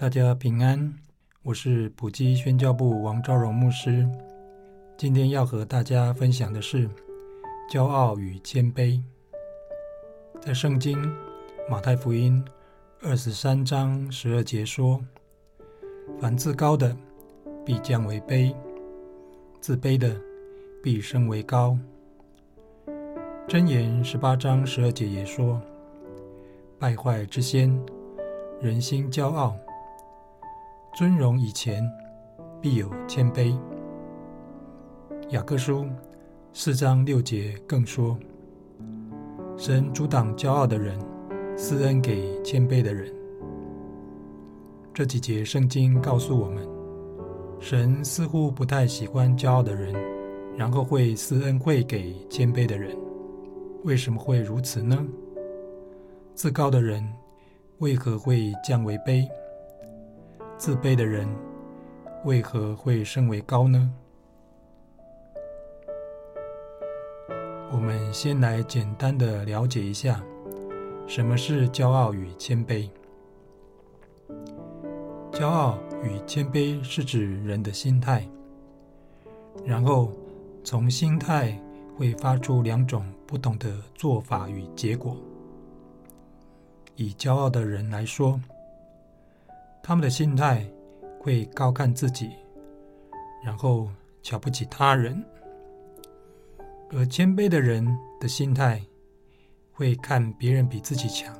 大家平安，我是普基宣教部王昭荣牧师。今天要和大家分享的是骄傲与谦卑。在圣经马太福音二十三章十二节说：“凡自高的，必降为卑；自卑的，必升为高。”箴言十八章十二节也说：“败坏之先，人心骄傲；尊荣以前，必有谦卑。”雅各书四章六节更说。神阻挡骄傲的人，赐恩给谦卑的人。这几节圣经告诉我们，神似乎不太喜欢骄傲的人，然后会赐恩惠给谦卑的人。为什么会如此呢？自高的人为何会降为卑？自卑的人为何会升为高呢？我们先来简单的了解一下，什么是骄傲与谦卑。骄傲与谦卑是指人的心态，然后从心态会发出两种不同的做法与结果。以骄傲的人来说，他们的心态会高看自己，然后瞧不起他人。而谦卑的人的心态会看别人比自己强，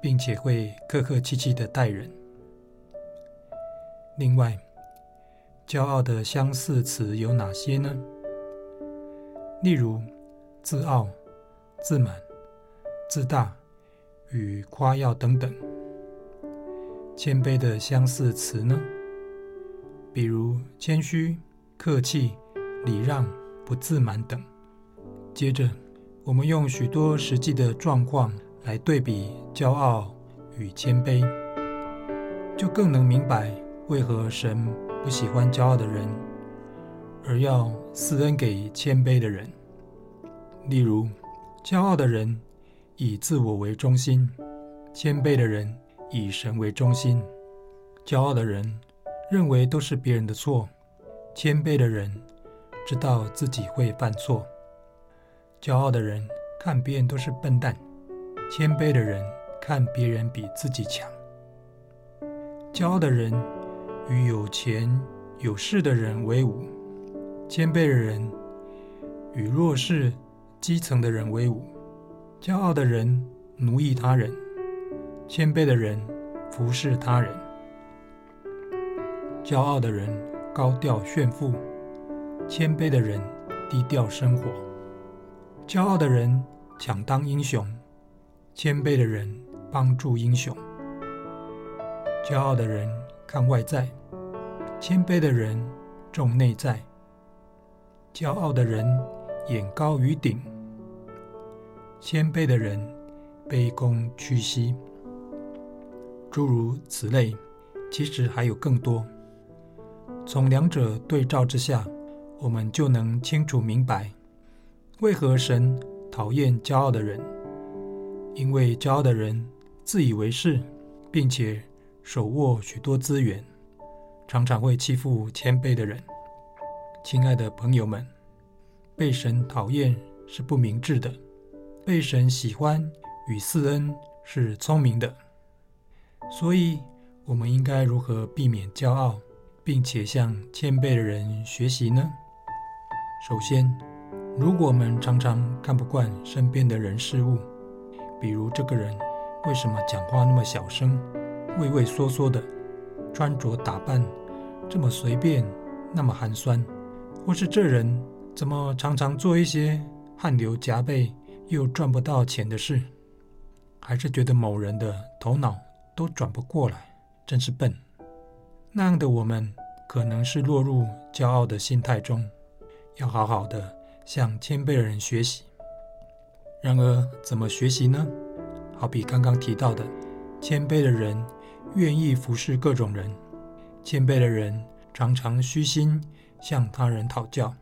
并且会客客气气的待人。另外，骄傲的相似词有哪些呢？例如，自傲、自满、自大与夸耀等等。谦卑的相似词呢？比如谦虚、客气、礼让。不自满等。接着，我们用许多实际的状况来对比骄傲与谦卑，就更能明白为何神不喜欢骄傲的人，而要赐恩给谦卑的人。例如，骄傲的人以自我为中心，谦卑的人以神为中心。骄傲的人认为都是别人的错，谦卑的人。知道自己会犯错，骄傲的人看别人都是笨蛋，谦卑的人看别人比自己强。骄傲的人与有钱有势的人为伍，谦卑的人与弱势基层的人为伍。骄傲的人奴役他人，谦卑的人服侍他人。骄傲的人高调炫富。谦卑的人低调生活，骄傲的人抢当英雄，谦卑的人帮助英雄。骄傲的人看外在，谦卑的人重内在。骄傲的人眼高于顶，谦卑的人卑躬屈膝。诸如此类，其实还有更多。从两者对照之下。我们就能清楚明白，为何神讨厌骄傲的人。因为骄傲的人自以为是，并且手握许多资源，常常会欺负谦卑的人。亲爱的朋友们，被神讨厌是不明智的，被神喜欢与赐恩是聪明的。所以，我们应该如何避免骄傲，并且向谦卑的人学习呢？首先，如果我们常常看不惯身边的人事物，比如这个人为什么讲话那么小声、畏畏缩缩的，穿着打扮这么随便、那么寒酸，或是这人怎么常常做一些汗流浃背又赚不到钱的事，还是觉得某人的头脑都转不过来，真是笨。那样的我们，可能是落入骄傲的心态中，要好好的向谦卑的人学习。然而，怎么学习呢？好比刚刚提到的，谦卑的人愿意服侍各种人，谦卑的人常常虚心向他人讨教，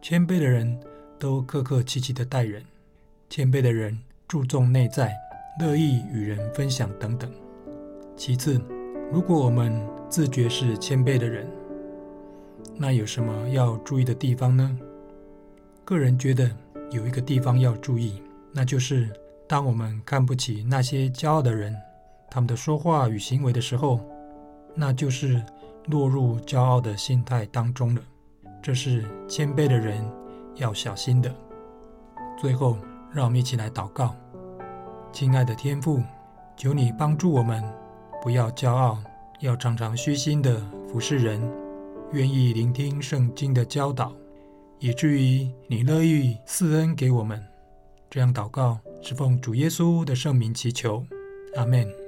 谦卑的人都客客气气的待人，谦卑的人注重内在，乐意与人分享等等。其次，如果我们自觉是谦卑的人，那有什么要注意的地方呢？个人觉得有一个地方要注意，那就是当我们看不起那些骄傲的人，他们的说话与行为的时候，那就是落入骄傲的心态当中了。这是谦卑的人要小心的。最后，让我们一起来祷告：亲爱的天父，求你帮助我们，不要骄傲，要常常虚心的服侍人，愿意聆听圣经的教导。以至于你乐意赐恩给我们，这样祷告是奉主耶稣的圣名祈求，阿门。